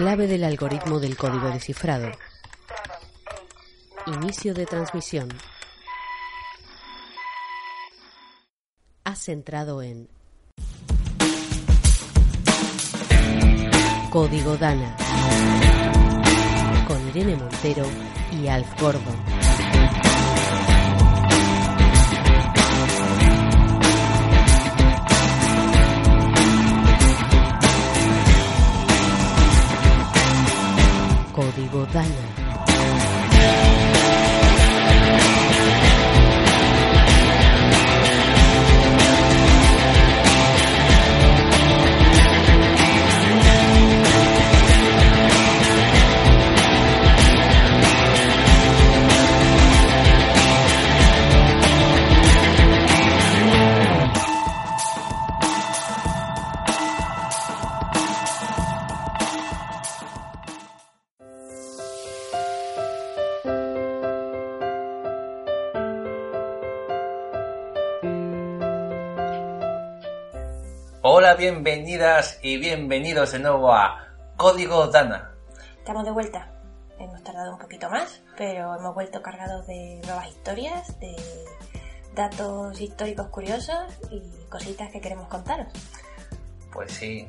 Clave del algoritmo del código descifrado. Inicio de transmisión. Has entrado en Código Dana con Irene Montero y Alf Gordon. Código Dana. Bienvenidas y bienvenidos de nuevo a Código Dana. Estamos de vuelta. Hemos tardado un poquito más, pero hemos vuelto cargados de nuevas historias, de datos históricos curiosos y cositas que queremos contaros. Pues sí,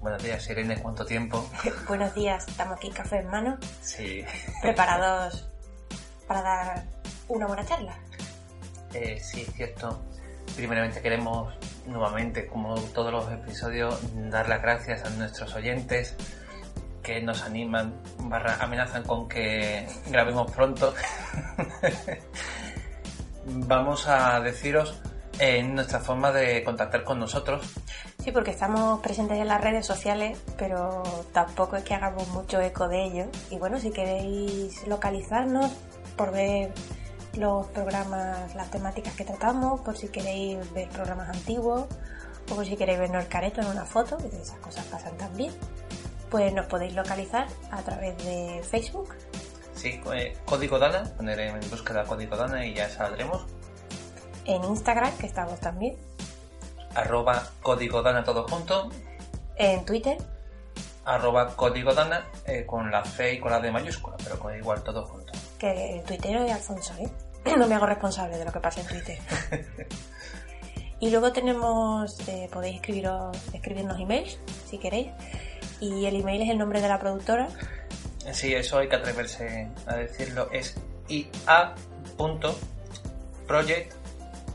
buenos días Irene, ¿cuánto tiempo? Buenos días, estamos aquí café en mano, Sí, preparados para dar una buena charla. eh, sí, cierto. Primeramente queremos nuevamente, como todos los episodios, dar las gracias a nuestros oyentes que nos animan, barra amenazan con que grabemos pronto. Vamos a deciros eh, nuestra forma de contactar con nosotros. Sí, porque estamos presentes en las redes sociales, pero tampoco es que hagamos mucho eco de ello. Y bueno, si queréis localizarnos por ver los programas, las temáticas que tratamos, por si queréis ver programas antiguos, o por si queréis vernos el careto en una foto, que esas cosas pasan también, pues nos podéis localizar a través de Facebook, Sí, eh, código Dana, poner en búsqueda código Dana y ya saldremos. en Instagram, que estamos también, Arroba código Dana todo junto. en Twitter, Arroba código Dana eh, con la C y con la D mayúscula, pero con igual todo junto. que el tuitero es Alfonso, ¿eh? No me hago responsable de lo que pasa en Twitter. y luego tenemos, eh, podéis escribiros, escribirnos emails si queréis. Y el email es el nombre de la productora. Sí, eso hay que atreverse a decirlo. Es ia.project,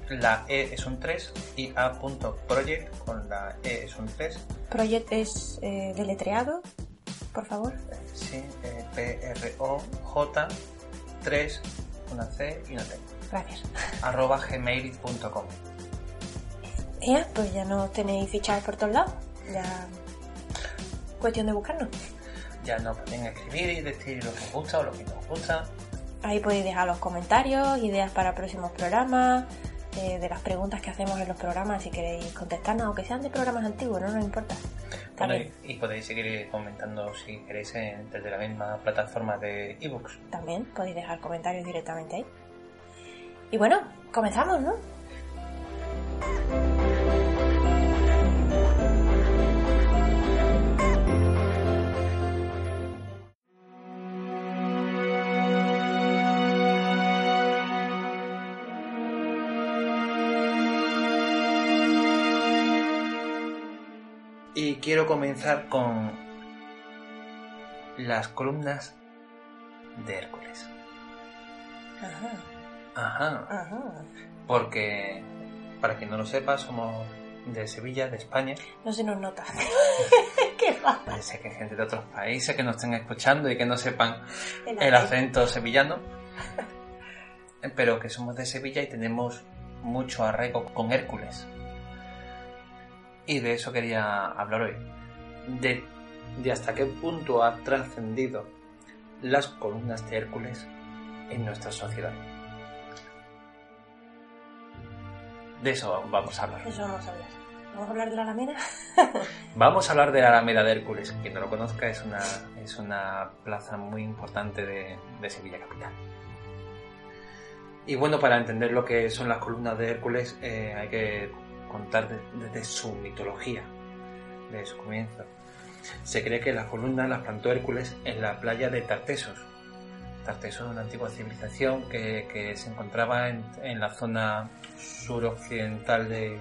la E es un 3, ia.project con la E es un 3, Project es eh, deletreado, por favor. sí, eh, P-R-O-J 3, una C y una T, Gracias. arroba gmail.com. Ya, pues ya nos tenéis fichados por todos lados. Ya. Cuestión de buscarnos. Ya nos pueden escribir y decir lo que os gusta o lo que no os gusta. Ahí podéis dejar los comentarios, ideas para próximos programas, eh, de las preguntas que hacemos en los programas, si queréis contestarnos, aunque sean de programas antiguos, no nos importa. Bueno, y, y podéis seguir comentando si queréis en- desde la misma plataforma de ebooks. También podéis dejar comentarios directamente ahí. Y bueno, comenzamos, ¿no? Quiero comenzar con las columnas de Hércules. Ajá. Ajá. Ajá. Porque, para quien no lo sepa, somos de Sevilla, de España. No se nos nota. ¿Qué va? Parece que hay gente de otros países que nos estén escuchando y que no sepan El el acento sevillano. Pero que somos de Sevilla y tenemos mucho arraigo con Hércules. Y de eso quería hablar hoy. De, de hasta qué punto ha trascendido las columnas de Hércules en nuestra sociedad. De eso vamos a hablar. Eso vamos a hablar. Vamos a hablar de la Alameda. Vamos a hablar de la Alameda de Hércules. Quien no lo conozca es una, es una plaza muy importante de, de Sevilla capital. Y bueno, para entender lo que son las columnas de Hércules eh, hay que contar de- desde su mitología, de su comienzo. Se cree que las columnas las plantó Hércules en la playa de Tartesos. Tartesos es una antigua civilización que, se encontraba en, la zona suroccidental de,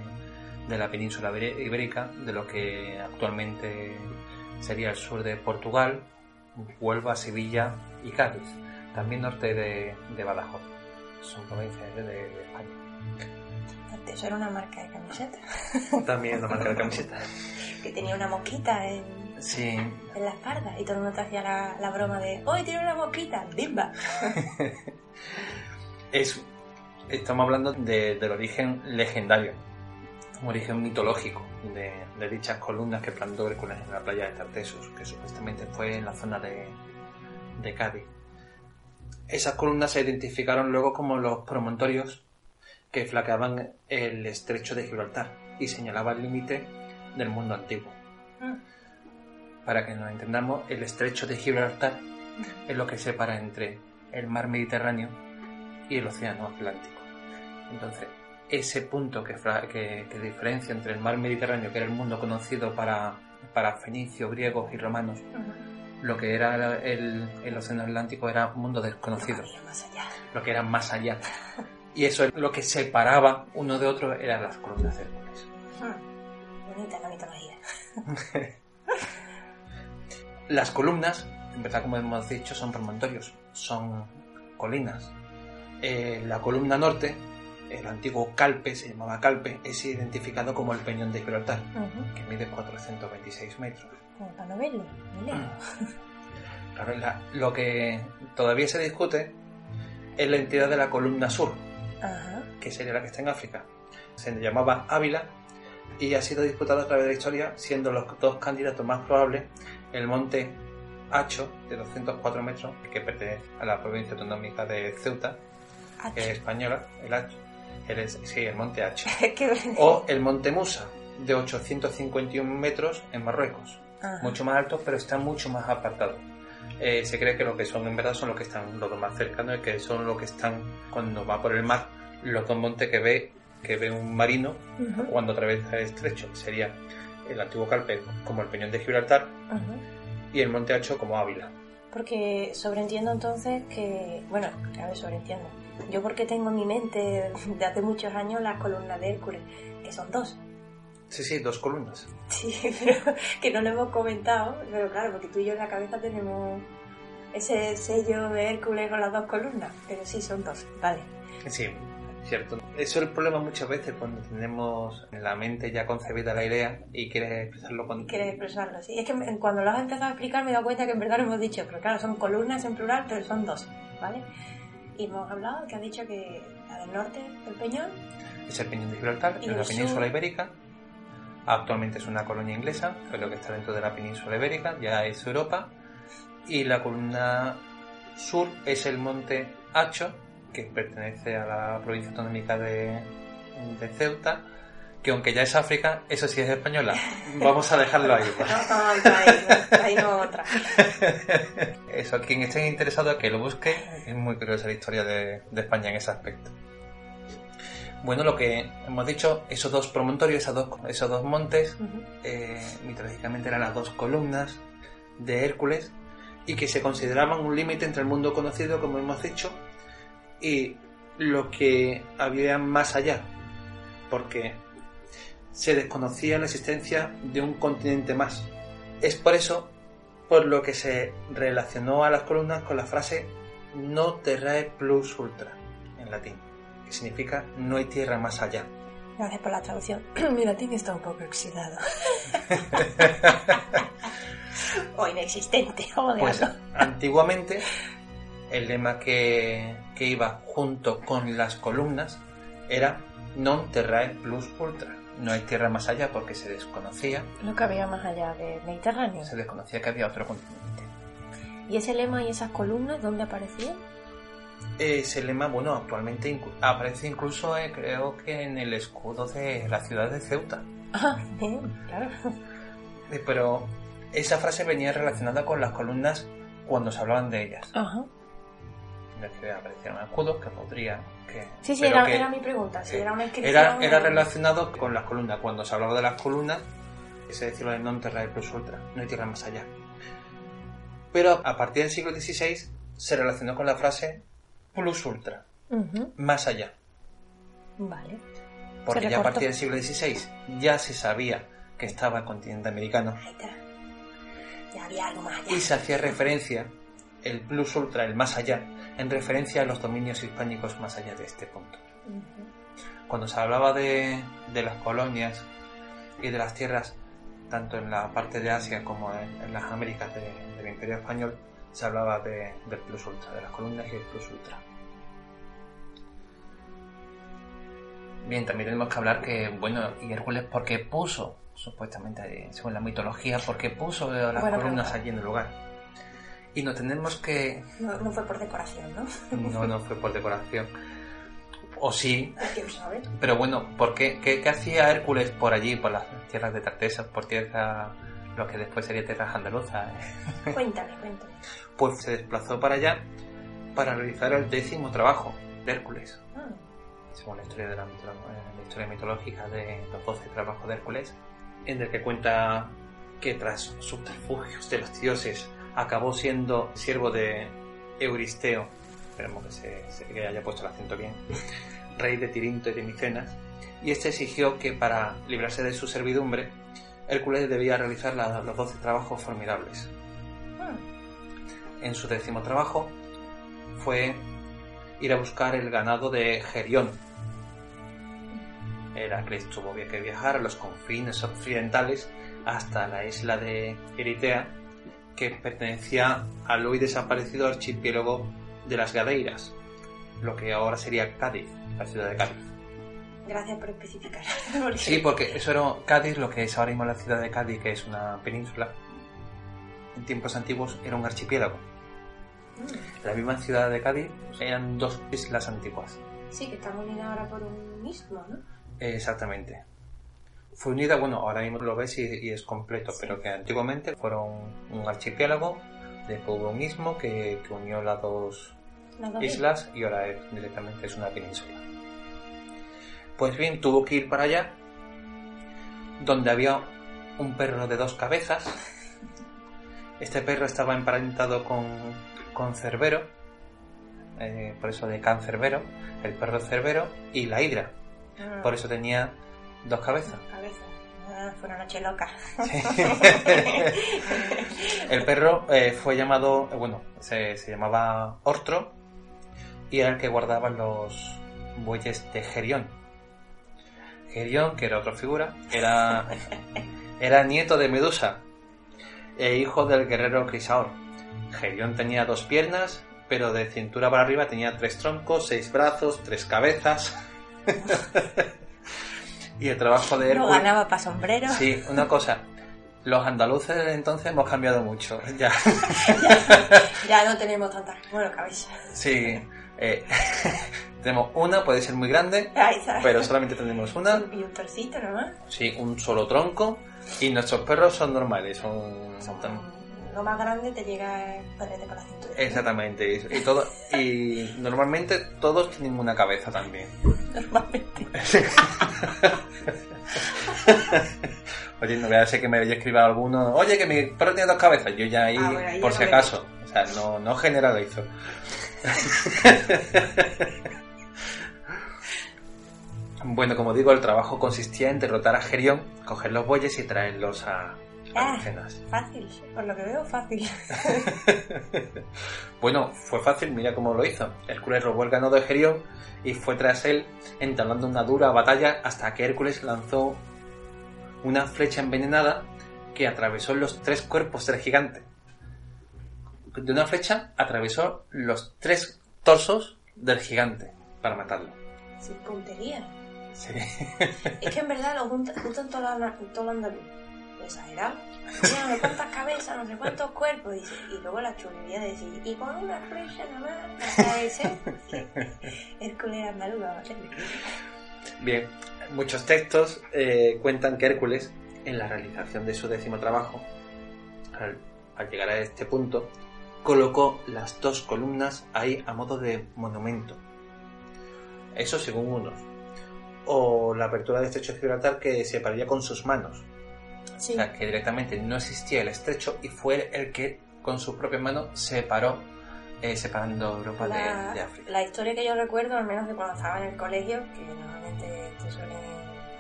la península ibé- ibérica, de lo que actualmente sería el sur de Portugal, Huelva, Sevilla y Cádiz, también norte de, Badajoz. Son provincias de, de España. Eso era una marca de camiseta. También una marca de camisetas. Que tenía una mosquita en, Sí, en la espalda. Y todo el mundo te hacía la, la broma de ¡Hoy tiene una mosquita! ¡Bimba! es, estamos hablando de- del origen legendario, un origen mitológico de, de dichas columnas que plantó Hércules en la playa de Tartesos, que supuestamente fue en la zona de, de Cádiz. Esas columnas se identificaron luego como los promontorios que flaqueaban el estrecho de Gibraltar y señalaban el límite del mundo antiguo. Mm. Para que nos entendamos, el estrecho de Gibraltar es lo que separa entre el mar Mediterráneo y el océano Atlántico. Entonces, ese punto que, que- que diferencia entre el mar Mediterráneo, que era el mundo conocido para, para fenicios, griegos y romanos, lo que era el, el océano Atlántico era un mundo desconocido, Había más allá. lo que era más allá. Y eso es lo que separaba uno de otro eran las columnas Hércules. Hmm. Bonita la mitología. Las columnas, en verdad, como hemos dicho, son promontorios, son colinas. Eh, la columna norte, el antiguo Calpe, se llamaba Calpe, es identificado como el Peñón de Gibraltar, que mide 426 metros. Como para no verlo. lejos. Claro, la- lo que todavía se discute es la entidad de la columna sur, Ajá. que sería la que está en África. Se llamaba Ávila y ha sido disputado a través de la historia, siendo los dos candidatos más probables el monte Hacho, de 204 metros, que pertenece a la provincia autonómica de Ceuta, que es española, el Hacho, el sí, el monte Hacho, o el monte Musa, de 851 metros en Marruecos, Ajá. mucho más alto, pero está mucho más apartado. Eh, se cree que lo que son en verdad son los que están los más cercanos y que son los que están cuando va por el mar, los dos montes que ve que ve un marino cuando atraviesa el estrecho. Sería el antiguo Calpe como el Peñón de Gibraltar y el Monte Hacho como Ávila. Porque sobreentiendo entonces que, bueno, a ver, sobreentiendo. Yo porque tengo en mi mente de hace muchos años las columnas de Hércules, que son dos. Sí, sí, dos columnas. Sí, pero que no lo hemos comentado, pero claro, porque tú y yo en la cabeza tenemos ese sello de Hércules con las dos columnas, pero sí, son dos, vale. Sí, cierto. Eso es el problema muchas veces cuando tenemos en la mente ya concebida la idea y quieres expresarlo con... Quieres expresarlo, sí. Es que cuando lo has empezado a explicar me he dado cuenta que en verdad lo hemos dicho, pero claro, son columnas en plural, pero son dos, ¿vale? Y hemos hablado que has dicho que la del norte, el Peñón, Es el Peñón de Gibraltar, ¿Y en la península ibérica. Actualmente es una colonia inglesa, pero que está dentro de la península ibérica, ya es Europa. Y la columna sur es el monte Hacho, que pertenece a la provincia autonómica de, de Ceuta, que aunque ya es África, eso sí es española. Vamos a dejarlo ahí. no, no, ahí, no, ahí no otra. Eso, quien esté interesado que lo busque, es muy curiosa la historia de, de España en ese aspecto. Bueno, lo que hemos dicho, esos dos promontorios, esos dos, esos dos montes, eh, mitológicamente eran las dos columnas de Hércules y que se consideraban un límite entre el mundo conocido, como hemos dicho, y lo que había más allá, porque se desconocía la existencia de un continente más. Es por eso por lo que se relacionó a las columnas con la frase no terrae plus ultra, en latín, que significa no hay tierra más allá. Gracias por la traducción. Mi latín está un poco oxidado. o inexistente, o de Pues antiguamente el lema que, que iba junto con las columnas era non terrae plus ultra. No hay tierra más allá porque se desconocía, Lo que había más allá del Mediterráneo. se desconocía que había otro continente. ¿Y ese lema y esas columnas dónde aparecían? Ese lema, bueno, actualmente aparece incluso, eh, creo que en el escudo de la ciudad de Ceuta. Ah, bien, claro. Eh, Pero esa frase venía relacionada con las columnas cuando se hablaban de ellas. Ajá. Que aparecieran escudos, que podría... Que, Sí, sí, era, que era mi pregunta. Si eh, era una inscripción. era, era o- relacionado con las columnas. Cuando se hablaba de las columnas, ese decirlo de non terrae plus ultra, no hay tierra más allá. Pero a partir del siglo XVI se relacionó con la frase plus ultra, más allá. Vale. Porque ya a partir del siglo XVI ya se sabía que estaba el continente americano. Ya había algo más allá. y se hacía referencia, el plus ultra, el más allá, en referencia a los dominios hispánicos más allá de este punto. Cuando se hablaba de, de las colonias y de las tierras, tanto en la parte de Asia como en, en las Américas de- del Imperio Español, se hablaba de- del plus ultra, de las columnas y el plus ultra. Bien, también tenemos que hablar que, bueno, y Hércules, porque puso, supuestamente, según la mitología, porque puso eh, las columnas allí en el lugar. Y no tenemos que. No, no fue por decoración, ¿no? No, no fue por decoración. O sí, ¿Quién sabe? pero bueno, ¿por qué, qué, qué hacía Hércules por allí, por las tierras de Tartesas, por tierra, lo que después sería tierras andaluzas? eh? Cuéntame, cuéntame. Pues se desplazó para allá para realizar el décimo trabajo de Hércules, Ah, según la historia, de la, eh, la historia mitológica de los doce trabajos de Hércules, en el que cuenta que tras subterfugios de los dioses acabó siendo siervo de Euristeo, esperemos que, se, se- que haya puesto el acento bien, rey de Tirinto y de Micenas, y este exigió que para librarse de su servidumbre, Hércules debía realizar los doce trabajos formidables. En su décimo trabajo fue ir a buscar el ganado de Gerión. Heracles tuvo que viajar a los confines occidentales hasta la isla de Eritea, que pertenecía al hoy desaparecido archipiélago de las Gadeiras, lo que ahora sería Cádiz, la ciudad de Cádiz. Gracias por especificar. Porque- Sí, porque eso era Cádiz, lo que es ahora mismo la ciudad de Cádiz, que es una península. En tiempos antiguos era un archipiélago. Mm. La misma ciudad de Cádiz eran dos islas antiguas. Sí, que estamos unidas ahora por un mismo, ¿no? Exactamente. Fue unida, bueno, ahora mismo lo ves y, y es completo, pero que antiguamente fueron un archipiélago, después hubo un istmo que, que unió las dos Las dos islas y ahora es- directamente es una península. Pues bien, tuvo que ir para allá, donde había un perro de dos cabezas. Este perro estaba emparentado con, con Cerbero, eh, por eso de Cancerbero, el perro Cerbero y la hidra, Ah, por eso tenía dos cabezas. Cabeza. Ah, fue una noche loca. El perro eh, fue llamado, eh, bueno, se, se llamaba Ortro y era el que guardaba los bueyes de Gerión. Gerión, que era otra figura, era, era nieto de Medusa e hijo del guerrero Crisaor. Gerión tenía dos piernas, pero de cintura para arriba tenía tres troncos, seis brazos, tres cabezas. y el trabajo de No Hércules... ganaba para sombrero. Sí, una cosa. Los andaluces de entonces hemos cambiado mucho. Ya. Ya no tenemos tantas. Bueno, cabeza. Sí. eh, tenemos una, puede ser muy grande, pero solamente tenemos una. Y un torcito nomás. Sí, un solo tronco. Y nuestros perros son normales, son. son tan- Lo más grande te llega el padrete por la cintura. Exactamente. Y, todo, y normalmente todos tienen una cabeza también. Normalmente. Oye, no voy a ser que me haya escrito alguno. Oye, que mi perro tiene dos cabezas. Yo ya ahí, Ah, bueno, ahí por si acaso. O sea, no, no generalizo. bueno, como digo, el trabajo consistía en derrotar a Gerión, coger los bueyes y traerlos a, Ah. Fácil, por lo que veo, fácil. Bueno, fue fácil, mira cómo lo hizo. Hércules robó el ganado de Gerión y fue tras él entablando una dura batalla hasta que Hércules lanzó una flecha envenenada que atravesó los tres cuerpos del gigante. De una flecha atravesó los tres torsos del gigante para matarlo. Sin puntería. Sí. Es que en verdad lo juntan, juntan todo, lo, andaluz. Lo exagerado. Mira, no sé cuántas cabezas, no sé cuántos cuerpos. dice, Y luego la chulería de decir, y con una flecha nada más, hasta ese. Hércules andaluz, vamos a hacerle. Bien, muchos textos eh, cuentan que Hércules, en la realización de su décimo trabajo, al, al llegar a este punto, colocó las dos columnas ahí a modo de monumento. Eso según unos. O la apertura del estrecho de Gibraltar que se pararía con sus manos. Sí. O sea, que directamente no existía el estrecho y fue el que con sus propias manos separó, eh, separando Europa de- la, de, África. la historia que yo recuerdo, al menos de cuando estaba en el colegio, que normalmente te suelen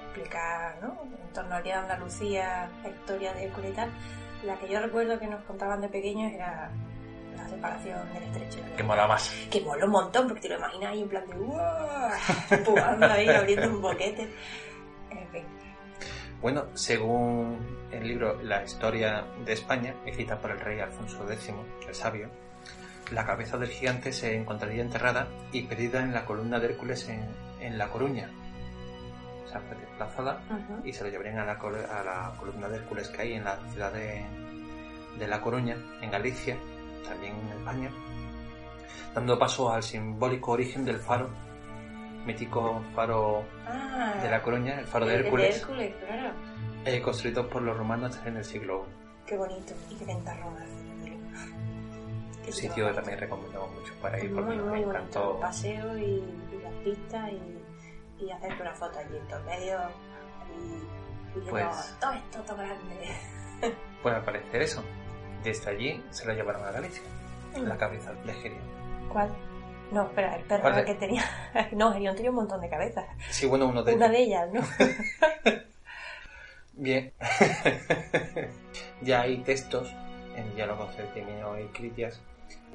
explicar, ¿no? En torno al día de Andalucía, la historia de Hércules y tal, la que yo recuerdo que nos contaban de pequeños era la separación del estrecho. Que mola más. Que mola un montón, porque te lo imaginas ahí en plan de ¡Uah! Empujando ahí, abriendo un boquete. En fin. Bueno, según el libro La historia de España, escrita por el rey Alfonso X, el sabio, la cabeza del gigante se encontraría enterrada y perdida en la columna de Hércules en, en La Coruña. O sea, fue desplazada y se lo llevarían a la, col- a la columna de Hércules que hay en la ciudad de, de La Coruña, en Galicia, también en España, dando paso al simbólico origen del faro, mítico faro Ah, de La Coruña, el faro de el- el Hércules. Hércules, claro. eh, construido por los romanos en el siglo Qué bonito. Y qué venta Roma. I. Un sitio que bonito. también recomendamos mucho para ir Muy, porque muy me bonito. encantó. Un paseo y, y las pistas y, y hacerte una foto allí en todo medio y, y Pues- todo esto todo grande. Pues al parecer eso. Desde allí se lo llevaron a Galicia, la cabeza de Gerión. ¿Cuál? No, espera, el perro ¿Cuál de- que tenía. No, Gerión tenía un montón de cabezas. Sí, bueno, uno de Una de ellas, ¿no? Bien. ya hay textos en diálogos de Timeo y Critias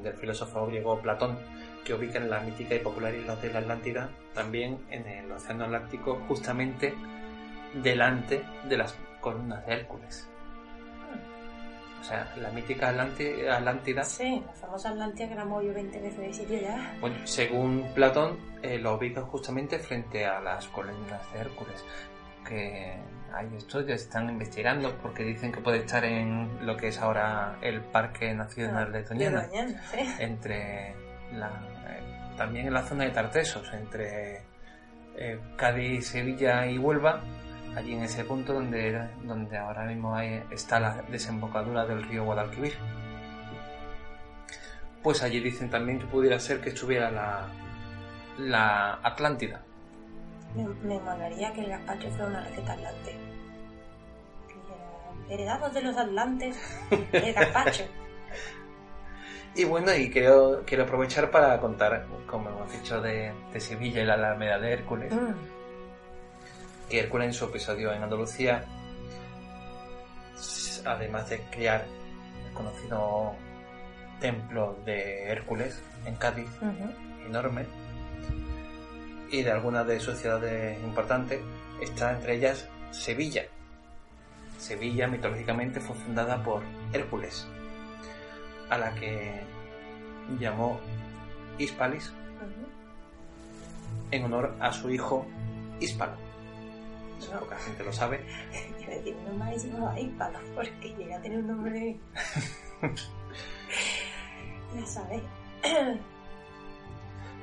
del filósofo griego Platón que ubican la mítica y popular isla de la Atlántida también en el Océano Atlántico justamente delante de las columnas de Hércules. O sea, la mítica Atlánti- Atlántida Sí, la famosa Atlantia que la movió 20 veces de sitio ya. Bueno, según Platón, eh, lo ubica justamente frente a las columnas de Hércules, que hay estudios, están investigando porque dicen que puede estar en lo que es ahora el Parque Nacional de Doñana, Doñana, sí. entre la, eh, también en la zona de Tartesos, entre eh, Cádiz, Sevilla y Huelva, allí en ese punto donde, donde ahora mismo hay, está la desembocadura del río Guadalquivir. Pues allí dicen también que pudiera ser que estuviera la, la Atlántida. Me, me molaría que el gazpacho fuera una receta atlante. Heredados de los atlantes, el gazpacho. Y bueno, y quiero, quiero aprovechar para contar, como hemos dicho, de, de Sevilla y la Alameda de Hércules. Mm. Que Hércules en su episodio en Andalucía, además de crear el conocido templo de Hércules en Cádiz, enorme, y de algunas de sus ciudades importantes, está entre ellas Sevilla. Sevilla mitológicamente fue fundada por Hércules, a la que llamó Hispalis en honor a su hijo Hispalo. Eso No. poca gente lo sabe. A decir, no me llamaba Ípalo, porque llega a tener un nombre. ya sabéis.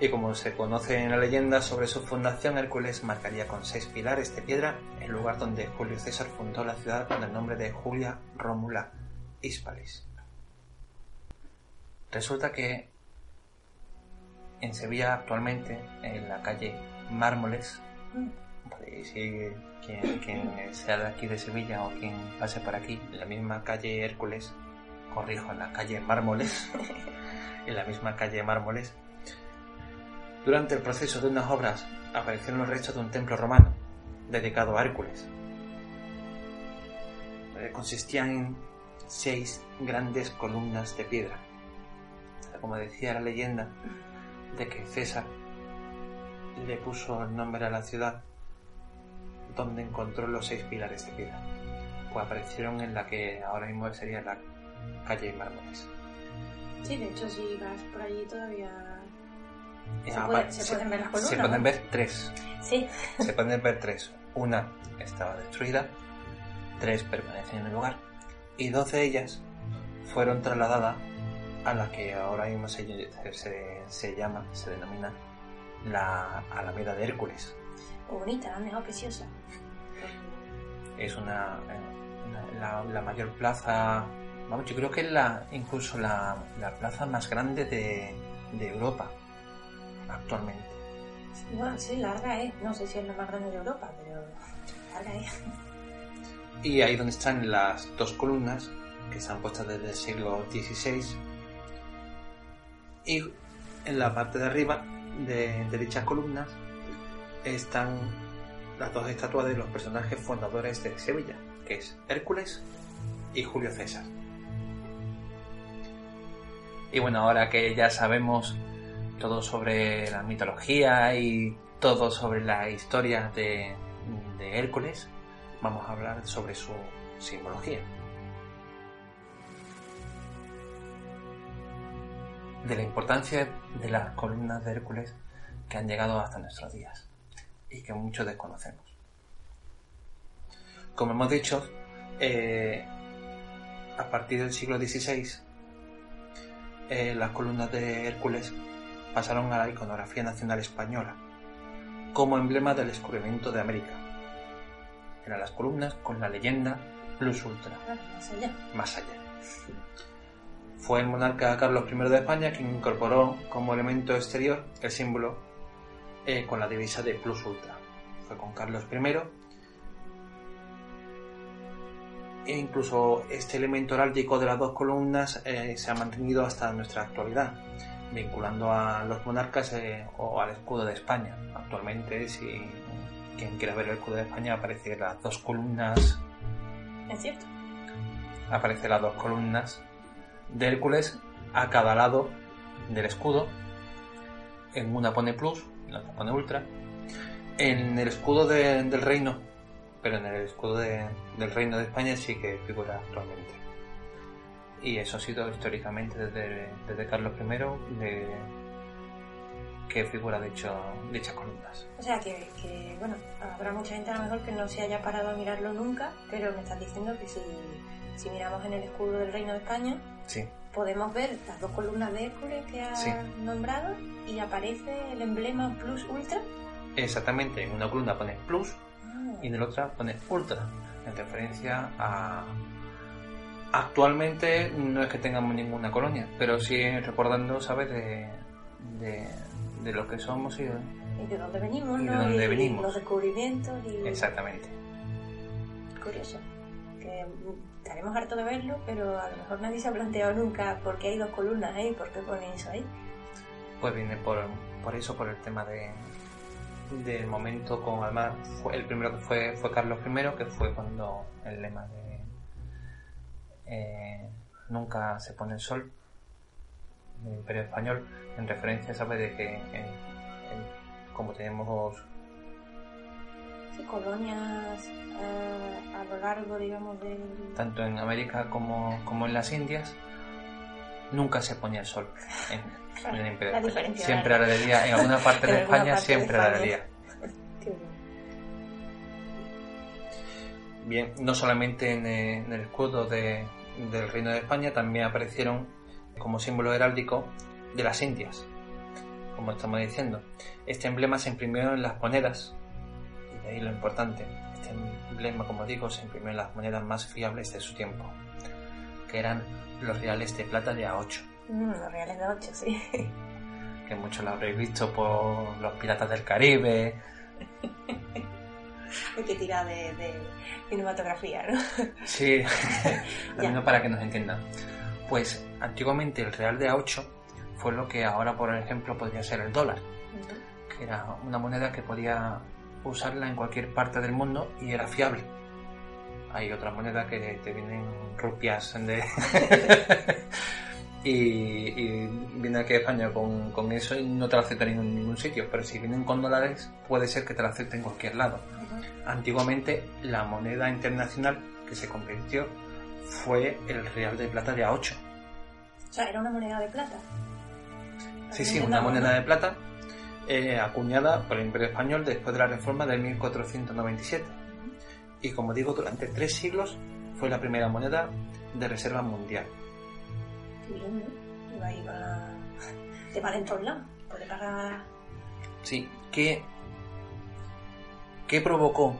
Y como se conoce en la leyenda sobre su fundación, Hércules marcaría con seis pilares de piedra el lugar donde Julio César fundó la ciudad con el nombre de Julia Rómula Hispalis. Resulta que en Sevilla actualmente, en la calle Mármoles, podéis ir quien, quien sea de aquí de Sevilla o quien pase por aquí, en la misma calle Hércules, corrijo, en la calle Mármoles, en la misma calle Mármoles, durante el proceso de unas obras aparecieron los restos de un templo romano dedicado a Hércules. eh, consistían en seis grandes columnas de piedra. Como decía la leyenda de que César le puso el nombre a la ciudad donde encontró los seis pilares de piedra. Pues aparecieron en la que ahora mismo sería la calle Mármoles. Sí, de hecho, si vas por allí todavía. Se, Ah, puede- se pueden ver las columnas. Se pueden ver tres. Sí, Se pueden ver tres. Una estaba destruida, tres permanecen en el lugar y dos de ellas fueron trasladadas a la que ahora mismo se, se- se llama, se denomina la Alameda de Hércules. muy bonita, la han dejado preciosa. Es una, eh, una- la, la mayor plaza, vamos, yo creo que es la, incluso la, la plaza más grande de, de Europa actualmente. Bueno, sí, larga es. No sé si es la más grande de Europa, pero larga es. Y ahí donde están las dos columnas, que están puestas desde el siglo XVI. Y en la parte de arriba de, dichas columnas están las dos estatuas de los personajes fundadores de Sevilla, que es Hércules y Julio César. Y bueno, ahora que ya sabemos todo sobre la mitología y todo sobre la historia de Hércules, vamos a hablar sobre su simbología. De la importancia de las columnas de Hércules que han llegado hasta nuestros días y que muchos desconocemos. Como hemos dicho, eh, a partir del siglo XVI, eh, las columnas de Hércules pasaron a la iconografía nacional española como emblema del descubrimiento de América. Eran las columnas con la leyenda Plus Ultra, Más allá. más allá. Fue el monarca Carlos I de España quien incorporó como elemento exterior el símbolo eh, con la divisa de Plus Ultra. Fue con Carlos I e incluso este elemento heráldico de las dos columnas eh, se ha mantenido hasta nuestra actualidad, vinculando a los monarcas eh, o al escudo de España. Actualmente, si quien quiera ver el escudo de España, aparece las dos columnas, Es cierto. aparece las dos columnas de Hércules a cada lado del escudo. En una pone plus, en la otra pone ultra. En el escudo de- del reino, pero en el escudo de- del reino de España sí que figura actualmente. Y eso ha sido históricamente desde, desde Carlos I de, que figura de hecho dichas columnas. O sea que, que, bueno, habrá mucha gente a lo mejor que no se haya parado a mirarlo nunca, pero me estás diciendo que si, si miramos en el escudo del Reino de España, Sí, podemos ver las dos columnas de Hércules que has Sí. nombrado y aparece el emblema Plus Ultra. exactamente. En una columna pone plus Ah, y en la otra pone ultra, en referencia a... Actualmente no es que tengamos ninguna colonia, pero sí recordando, ¿sabes?, de, de, de lo que somos y... y de dónde venimos, y de ¿no? dónde y, venimos. los descubrimientos y Exactamente. curioso. Que mm, estaremos hartos de verlo, pero a lo mejor nadie se ha planteado nunca por qué hay dos columnas ahí, por qué ponen eso ahí. Pues viene por, por eso, por el tema de del momento con además fue, el primero que fue fue Carlos I que fue cuando el lema de eh, nunca se pone el sol del Imperio Español en referencia sabe de que eh, como tenemos Sí, colonias eh, a lo largo, digamos, del... tanto en América como, como en las Indias nunca se ponía el sol en, en el Imperio Español. siempre era de día en alguna parte de alguna España parte de siempre era de día. Bien, no solamente en, eh, en el escudo de- del Reino de España, también aparecieron como símbolo heráldico de las Indias, como estamos diciendo. Este emblema se imprimió en las monedas, de ahí lo importante. Este emblema, como digo, se imprimió en las monedas más fiables de su tiempo, que eran los reales de plata de A8, Mm, los reales de 8, sí. que muchos lo habréis visto por los piratas del Caribe, Hay que tirar de, de cinematografía, ¿no? Sí, menos para que nos entiendan. Pues antiguamente el real de A8 fue lo que ahora, por ejemplo, podría ser el dólar, que era una moneda que podía usarla en cualquier parte del mundo y era fiable. hay otras monedas que te vienen rupias de... y, y viene aquí a España con, con eso y no te lo aceptan en ningún sitio. Pero si vienen con dólares, puede ser que te lo acepten en cualquier lado. Antiguamente, la moneda internacional que se convirtió fue el real de plata de A8. O sea, era una moneda de plata. Sí, sí, una moneda de plata eh, acuñada por el Imperio Español después de la reforma de 1497. Y como digo, durante tres siglos fue la primera moneda de reserva mundial. Iba, iba... Te vale en todos lados. Puede pagar... Sí, ¿qué, qué provocó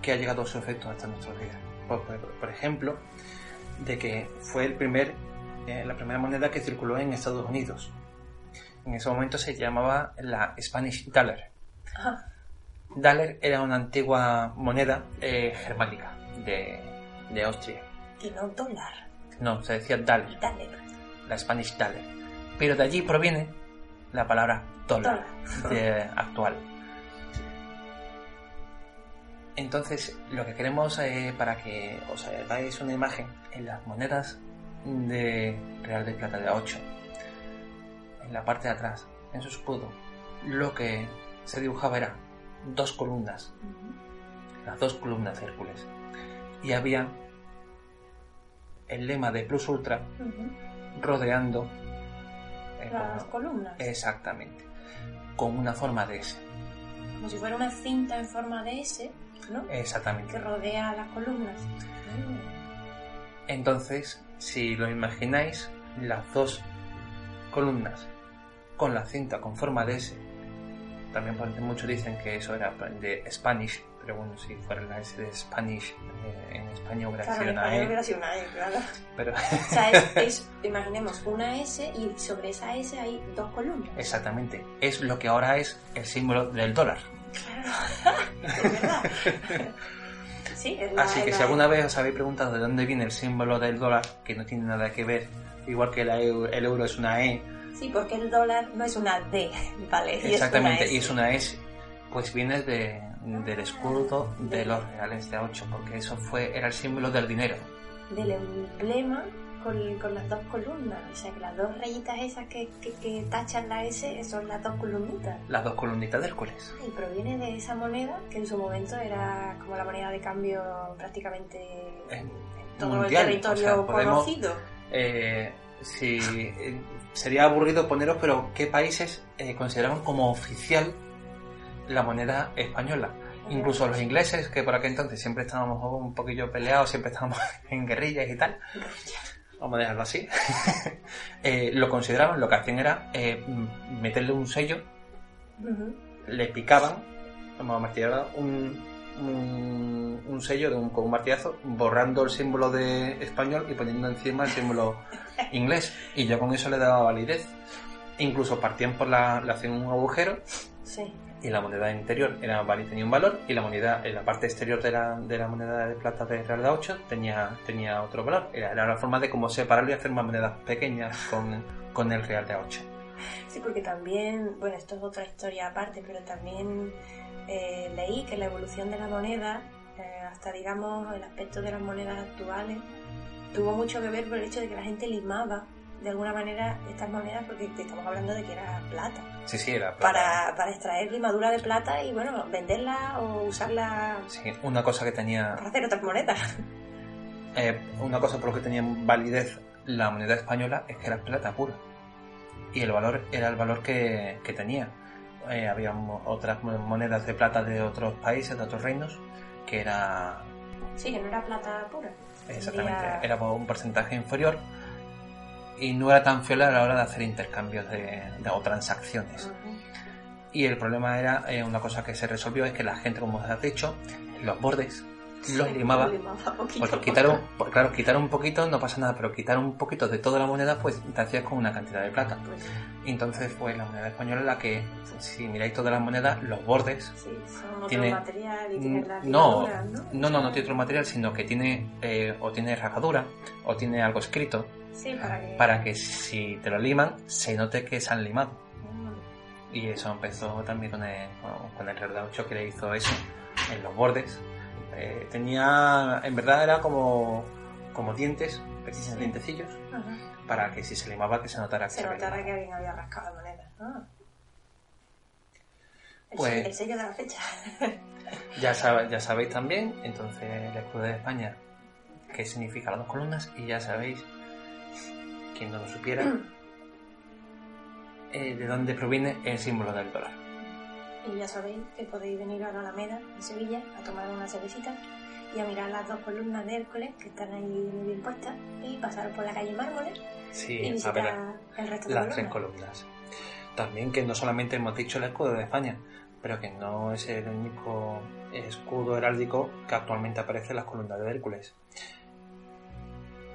que ha llegado su efecto hasta nuestros días? Por, por- por ejemplo, de que fue el primer, eh, la primera moneda que circuló en Estados Unidos. En ese momento se llamaba la Spanish Dollar. Ajá. Daler era una antigua moneda eh, germánica de, de Austria. Que no dólar. No, se decía Daler, Dale. la Spanish Daler. Pero de allí proviene la palabra dólar de actual. Entonces, lo que queremos eh, para que os hagáis una imagen en las monedas de Real de Plata de A8, en la parte de atrás, en su escudo, lo que se dibujaba era dos columnas, las dos columnas de Hércules, y había el lema de Plus Ultra rodeando eh, Las como- columnas. exactamente con una forma de S Como si fuera una cinta en forma de S, ¿no? Que exactamente rodea las columnas. entonces si lo imagináis las dos columnas con la cinta con forma de S también porque muchos dicen que eso era de Spanish pero bueno si fuera la S de Spanish eh, en España hubiera Claro, sido una E hubiera sido una E, claro. pero O sea, es, es- imaginemos una S y sobre esa S hay dos columnas. exactamente es lo que ahora es el símbolo del dólar Claro. es verdad. Sí, es la, Así que si la- alguna vez os habéis preguntado de dónde viene el símbolo del dólar, que no tiene nada que ver, igual que la el euro es una E, Sí, porque el dólar no es una D, ¿vale? Y exactamente, es una y S. es una S, pues viene de, del escudo de los reales de 8, porque eso fue era el símbolo del dinero. Del emblema con, con las dos columnas. O sea, que las dos rayitas esas que, que, que tachan la S son las dos columnitas. Las dos columnitas de Hércules. Y proviene de esa moneda que en su momento era como la moneda de cambio prácticamente Eh, en todo mundial, el territorio o sea, podemos- conocido. Eh, si, eh, sería aburrido poneros, pero ¿qué países eh, consideraban como oficial la moneda española? Incluso los ingleses, que por aquel entonces siempre estábamos un poquillo peleados, siempre estábamos en guerrillas y tal, vamos a dejarlo así, eh, lo consideraban, lo que hacían era eh, meterle un sello, le picaban, vamos a martillar un, un, un sello de un, con un martillazo, borrando el símbolo de español y poniendo encima el símbolo inglés. Y ya con eso le daba validez. Incluso partían por la, le hacían un agujero Sí. y la moneda interior era, tenía un valor y la moneda en la parte exterior de la, de la moneda de plata de Real de 8 tenía, tenía otro valor. Era, era la forma de cómo separarlo y hacer más monedas pequeñas con, con el Real de 8. Sí, porque también, bueno, esto es otra historia aparte, pero también eh, leí que la evolución de la moneda, eh, hasta digamos el aspecto de las monedas actuales, tuvo mucho que ver por el hecho de que la gente limaba de alguna manera estas monedas, porque te estamos hablando de que era plata, Sí, sí, era plata. para, para extraer limadura de plata y bueno, venderla o usarla Sí, una cosa que tenía para hacer otras monedas. Eh, una cosa por lo que tenía validez la moneda española es que era plata pura. Y el valor era el valor que, que tenía. Eh, había otras mo- monedas de plata de otros países, de otros reinos, que era Sí, que no era plata pura. exactamente, era por un porcentaje inferior y no era tan fiel a la hora de hacer intercambios de, de- o transacciones. Y el problema era, eh, una cosa que se resolvió, es que la gente, como os has dicho, los bordes Lo limaba Porque poco. quitar un, claro, quitar un poquito no pasa nada, pero quitar un poquito de toda la moneda, pues te hacías con una cantidad de plata. Pues, entonces fue la moneda española la que, si miráis todas las monedas, los bordes, sí, son otro Tiene- material y tienen las no, ¿no? no, no, no tiene otro material, sino que tiene, eh, o tiene rajadura, o tiene algo escrito, Sí, para que... para que si te lo liman, se note que se han limado. Mm. Y eso empezó también con el, con- el Real de 8 que le hizo eso en los bordes. Eh, tenía, en verdad era como, como dientes, pequeños dientecillos, Ajá. para que si se limaba que se notara que Se notara que alguien había rascado la moneda. Ah. El, Pues- el sello de la fecha. Ya, sab- ya sabéis también, entonces, el escudo de España, qué significa las dos columnas, y ya sabéis, quien no lo supiera, eh, de dónde proviene el símbolo del dólar. Y ya sabéis que podéis venir a la Alameda de Sevilla a tomar una cervecita y a mirar las dos columnas de Hércules que están ahí muy bien puestas y pasar por la calle Mármoles y Sí, visitar ver, el resto de las tres columnas. columnas. También que no solamente hemos dicho el escudo de España, pero que no es el único escudo heráldico que actualmente aparece en las columnas de Hércules.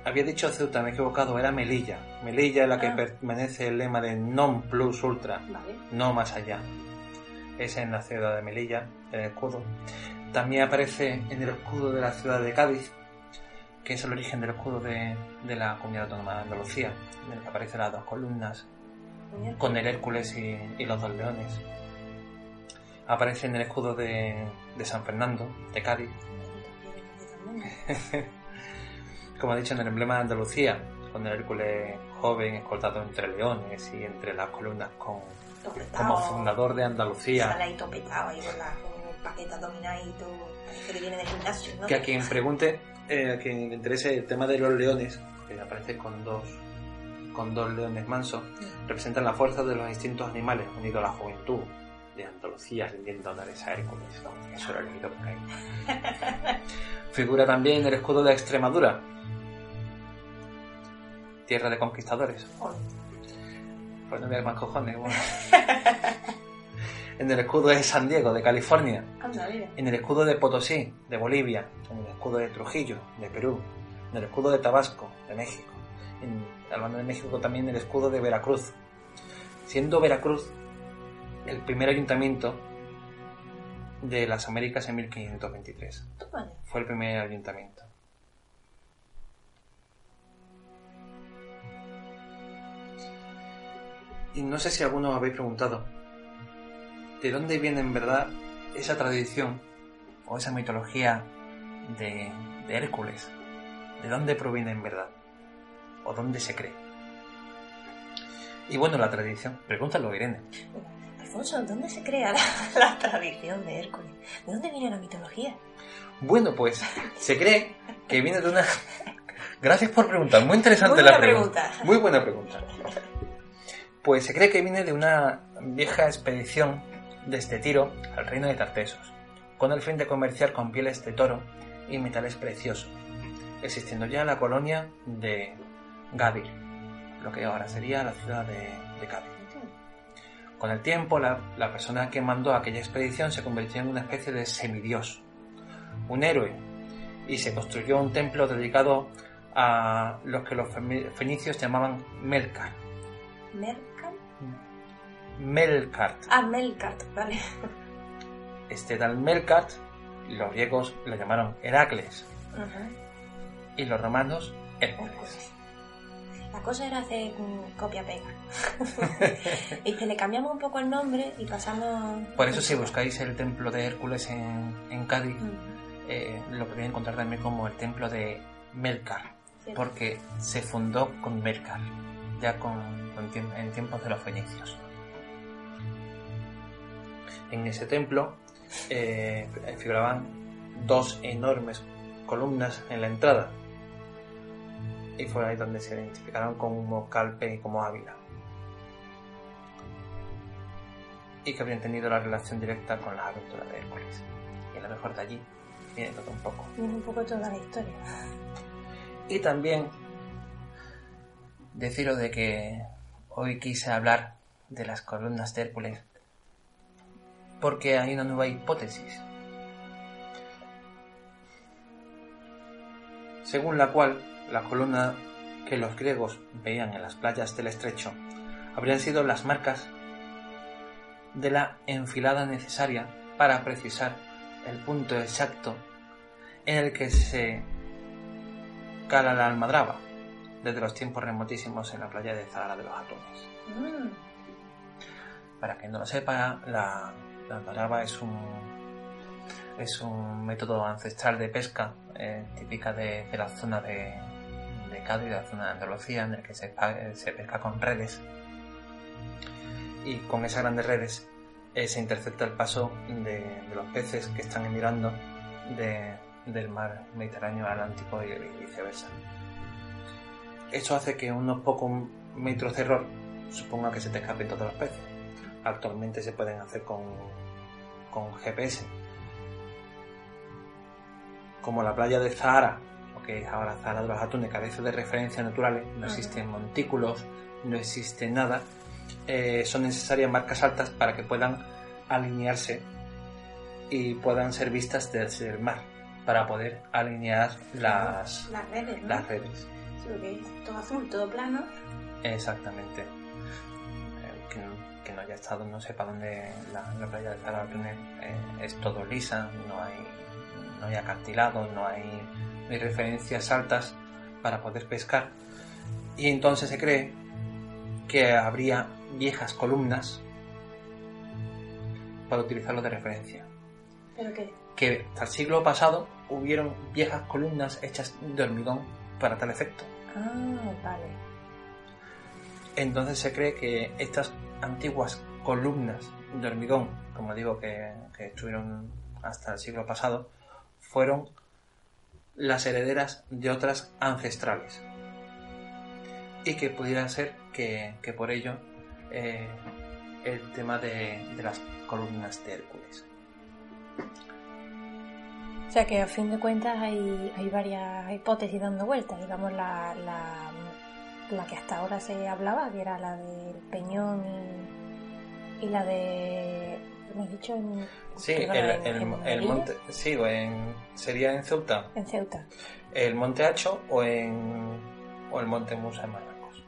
Había dicho Ceuta, me he equivocado, era Melilla. Melilla es la que Ah. permanece el lema de non plus ultra, Vale. no más allá. Es en la ciudad de Melilla, el escudo. También aparece en el escudo de la ciudad de Cádiz, que es el origen del escudo de, de la comunidad autónoma de Andalucía, en el que aparecen las dos columnas con el Hércules y, y los dos leones. Aparece en el escudo de, de San Fernando, de Cádiz, como he dicho, en el emblema de Andalucía, con el Hércules joven escoltado entre leones y entre las columnas con, como fundador de Sale Andalucía. ahí topetado ahí con las con paquetas dominadas y todo. Parece que viene de gimnasio, ¿no? Que a quien pregunte, eh, a quien le interese el tema de los leones, que aparece con dos, con dos leones mansos, representan la fuerza de los instintos animales unido a la juventud de Andalucía rindiendo honores a Hércules. Eso lo he leído por ahí. Figura también el escudo de Extremadura, tierra de conquistadores. Pues no me más cojones. bueno. en el escudo de San Diego, de California. Anda. En el escudo de Potosí, de Bolivia. En el escudo de Trujillo, de Perú. En el escudo de Tabasco, de México. En, hablando de México, también el escudo de Veracruz. Siendo Veracruz el primer ayuntamiento de las Américas en 1523. Toma ya. Fue el primer ayuntamiento. Y no sé si alguno os habéis preguntado, ¿de dónde viene en verdad esa tradición o esa mitología de, de Hércules? ¿De dónde proviene en verdad? ¿O dónde se cree? Y bueno, la tradición, pregúntalo Irene. Alfonso, ¿dónde se crea la, la tradición de Hércules? ¿De dónde viene la mitología? Bueno, pues se cree que viene de una... Gracias por preguntar, muy interesante Muy la pregunta. Muy buena pregunta. Pues se cree que viene de una vieja expedición desde Tiro al reino de Tartesos, con el fin de comerciar con pieles de toro y metales preciosos, existiendo ya la colonia de Gadir, lo que ahora sería la ciudad de, de. Con el tiempo, la, la persona que mandó aquella expedición se convirtió en una especie de semidios, un héroe, y se construyó un templo dedicado a los que los fenicios llamaban Melkar. Melkart. Ah, Melkart, vale. Este tal Melkart, los griegos lo llamaron Heracles y los romanos Hércules. La cosa era hacer copia-pega. y que le cambiamos un poco el nombre y pasamos... Por eso si buscáis el templo de Hércules en, en Cádiz, eh, lo podéis encontrar también como el templo de Melkar, sí. porque se fundó con Melkar, ya con, con en tiempos de los fenicios. En ese templo eh, figuraban dos enormes columnas en la entrada, y fue ahí donde se identificaron como Calpe y como Ávila. Y que habrían tenido la relación directa con las aventuras de Hércules. Y a lo mejor de allí viene todo un poco. Viene un poco toda la historia. Y también deciros de que hoy quise hablar de las columnas de Hércules porque hay una nueva hipótesis según la cual las columnas que los griegos veían en las playas del estrecho habrían sido las marcas de la enfilada necesaria para precisar el punto exacto en el que se cala la almadraba desde los tiempos remotísimos en la playa de Zahara de los Atunes. Mm, Para quien no lo sepa, la, la almadraba es un es un método ancestral de pesca eh, típica de, la zona de, Cádiz, de la zona de Andalucía, en el que se, pesca con redes. Y con esas grandes redes eh, se intercepta el paso de, los peces que están emigrando de- del mar Mediterráneo al Atlántico y, y viceversa. Esto hace que unos pocos metros de error suponga que se te escapen todos los peces. Actualmente se pueden hacer con, con GPS. Como la playa de Zahara, lo que es ahora Zahara de los Atunes, carece de referencias naturales, no existen montículos, no existe nada, eh, son necesarias marcas altas para que puedan alinearse y puedan ser vistas desde el mar, para poder alinear las, Las redes, ¿no? las redes. Sí, porque es todo azul, todo plano. Exactamente. Que, no, haya estado, no sepa dónde la, la playa de de Túnez eh, es todo lisa, no hay, no hay acantilados, no hay, no hay referencias altas para poder pescar. Y entonces se cree que habría viejas columnas para utilizarlo de referencia. Pero que Que hasta el siglo pasado hubieron viejas columnas hechas de hormigón para tal efecto. Ah, vale. Entonces se cree que estas antiguas columnas de hormigón, como digo, que, estuvieron hasta el siglo pasado, fueron las herederas de otras ancestrales. Y que pudiera ser que, por ello eh, el tema de, las columnas de Hércules. O sea que a fin de cuentas hay, varias hipótesis dando vueltas. Digamos, la, la que hasta ahora se hablaba, que era la del Peñón y, y la de. ¿Cómo has dicho? En, Sí, el, en- el- en monte, sí, o en, sería en Ceuta, En Ceuta. el Monte Hacho o en o el Monte Musa en Marruecos.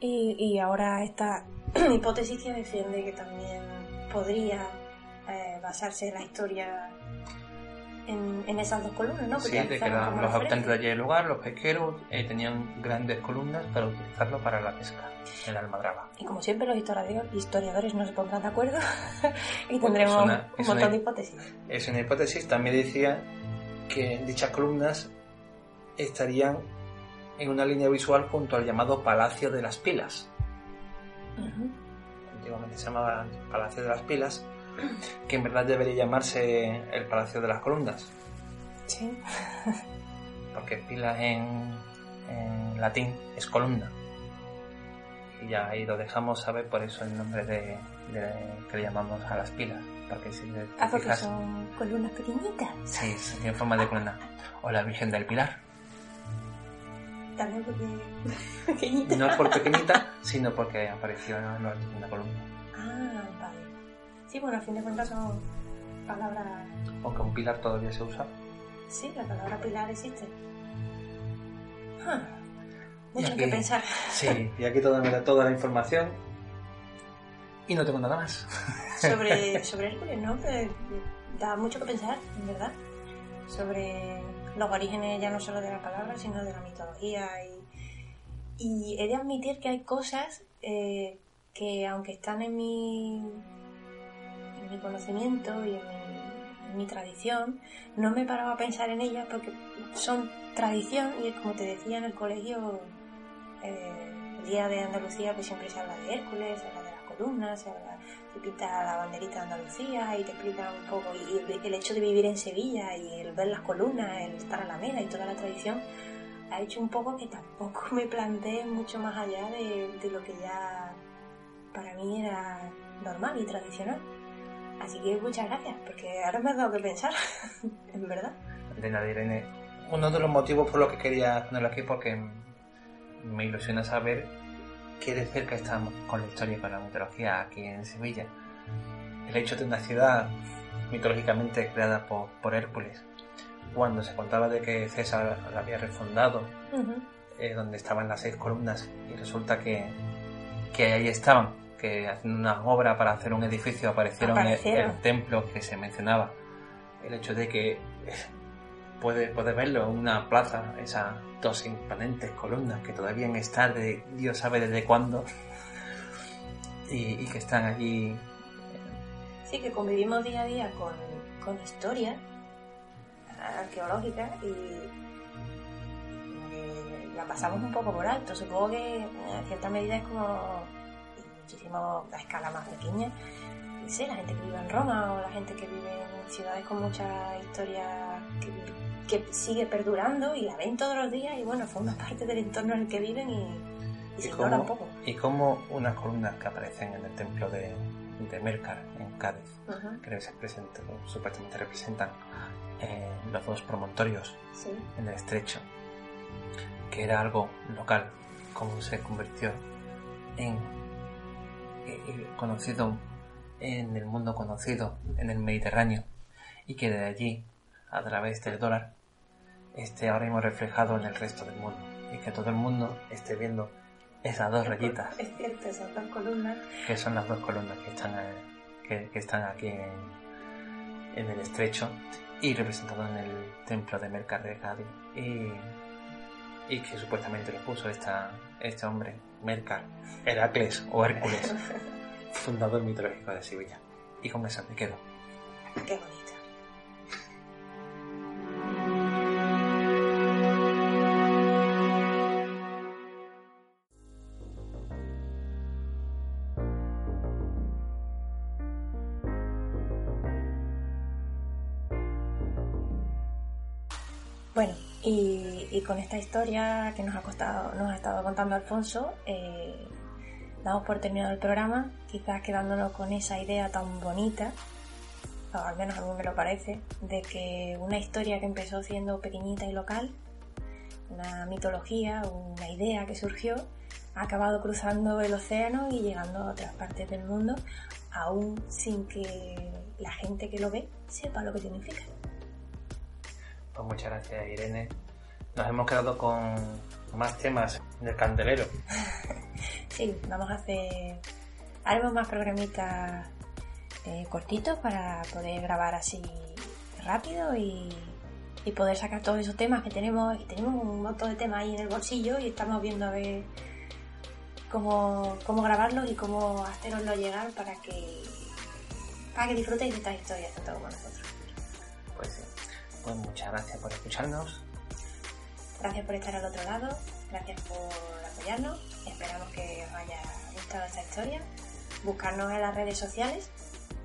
Y, y ahora esta hipótesis que defiende que también podría eh, basarse la historia en, en esas dos columnas, ¿no? Sí, de que la- los habitantes de allí del lugar, los pesqueros, eh, tenían grandes columnas para utilizarlo para la pesca en la almadraba. Y como siempre, los historiadores, historiadores no se pondrán de acuerdo y tendremos una- un montón una- de hipótesis. Es una hipótesis, también decía que dichas columnas estarían en una línea visual junto al llamado Palacio de las Pilas. Antiguamente se llamaba Palacio de las Pilas, que en verdad debería llamarse el Palacio de las Columnas, Sí. porque pilas en, en latín es columna. Y ya ahí lo dejamos saber, por eso el nombre de, de- que le llamamos a las pilas. Porque si te Ah, porque fijas, son columnas pequeñitas. sí, sí, en forma de columna. O la Virgen del Pilar. También porque pequeñitas. No por pequeñita, sino porque apareció en una columna. Sí, bueno, a fin de cuentas son palabras... Aunque un pilar todavía se usa. Sí, la palabra pilar existe. Ah, mucho aquí- que pensar. Sí, y aquí toda, me da toda la información. Y no tengo nada más. sobre, sobre Hércules, ¿no? Que da mucho que pensar, en verdad. Sobre los orígenes ya no solo de la palabra, sino de la mitología. Y, y he de admitir que hay cosas eh, que, aunque están en mi, en mi conocimiento y en mi, tradición, no me paraba a pensar en ellas porque son tradición y como te decía en el colegio, eh, el día de Andalucía pues siempre se habla de Hércules, se habla de las columnas, se habla te pinta la banderita de Andalucía y te explica un poco y el, hecho de vivir en Sevilla y el ver las columnas, el estar a la mera y toda la tradición ha hecho un poco que tampoco me planteé mucho más allá de, de lo que ya para mí era normal y tradicional. Así que muchas gracias, porque ahora me has dado que pensar, en verdad. De nada, Irene. Uno de los motivos por los que quería ponerlo aquí, porque me ilusiona saber que de cerca estamos con la historia y con la mitología aquí en Sevilla. El hecho de una ciudad mitológicamente creada por, por Hércules, cuando se contaba de que César la había refundado, eh, donde estaban las seis columnas, y resulta que, que ahí estaban, que haciendo una obra para hacer un edificio aparecieron, el- Aparecieron. El, templo que se mencionaba. El hecho de que eh, puede, verlo en una plaza, esas dos imponentes columnas que todavía están de Dios sabe desde cuándo, y, y que están allí. Sí, que convivimos día a día con, con historia arqueológica y la pasamos un poco por alto. Supongo que en cierta medida es como muchísimo a escala más pequeña. No sé, la gente que vive en Roma o la gente que vive en ciudades con mucha historia que, que sigue perdurando y la ven todos los días y bueno, forma parte del entorno en el que viven y, y se ignora un poco. y como unas columnas que aparecen en el templo de, de Mercar, en Cádiz, Ujú, que se presenta- supuestamente representan eh, los dos promontorios Sí. en el estrecho, que era algo local, como se convirtió en eh, conocido en el mundo conocido, en el Mediterráneo, y que de allí, a través del dólar, esté ahora mismo reflejado en el resto del mundo, y que todo el mundo esté viendo esas dos rayitas, Es cierto, esas dos columnas. que son las dos columnas que están, eh, que, que están aquí en, en el estrecho y representado en el templo de Mercar de Cádiz y, y que supuestamente lo puso esta, este hombre, Mercar, Heracles o Hércules, fundador mitológico de Sevilla. Y con eso me quedo. Qué bonito. Bueno, y, y con esta historia que nos ha, costado, nos ha estado contando Alfonso, eh, damos por terminado el programa, quizás quedándonos con esa idea tan bonita o al menos a mí me lo parece, de que una historia que empezó siendo pequeñita y local, una mitología, una idea que surgió, ha acabado cruzando el océano y llegando a otras partes del mundo, aún sin que la gente que lo ve sepa lo que significa. Pues muchas gracias Irene. Nos hemos quedado con más temas en el candelero. Sí, vamos a hacer. Haremos más programitas eh, cortitos para poder grabar así rápido y, y poder sacar todos esos temas que tenemos. Y tenemos un montón de temas ahí en el bolsillo y estamos viendo a ver cómo, cómo grabarlos y cómo haceroslo llegar para que, para que disfrutéis de estas historias tanto como nosotros. Pues sí. Pues muchas gracias por escucharnos. Gracias por estar al otro lado, gracias por apoyarnos. Esperamos que os haya gustado esta historia. Buscarnos en las redes sociales,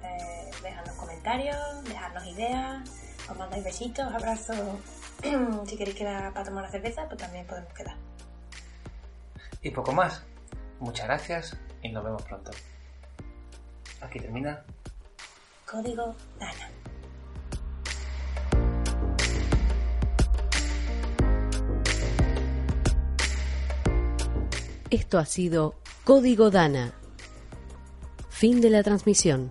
eh, dejadnos comentarios, dejadnos ideas, os mandáis besitos, abrazos. si queréis quedar para tomar una cerveza, pues también podemos quedar. Y poco más. Muchas gracias y nos vemos pronto. Aquí termina. Código Dana. Esto ha sido Código Dana. Fin de la transmisión.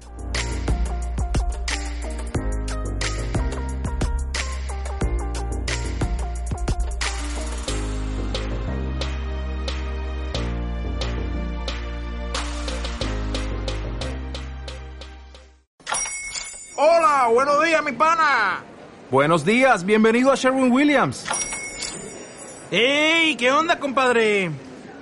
Hola, buenos días, mi pana. Buenos días, bienvenido a Sherwin Williams. ¡Ey! ¿Qué onda, compadre?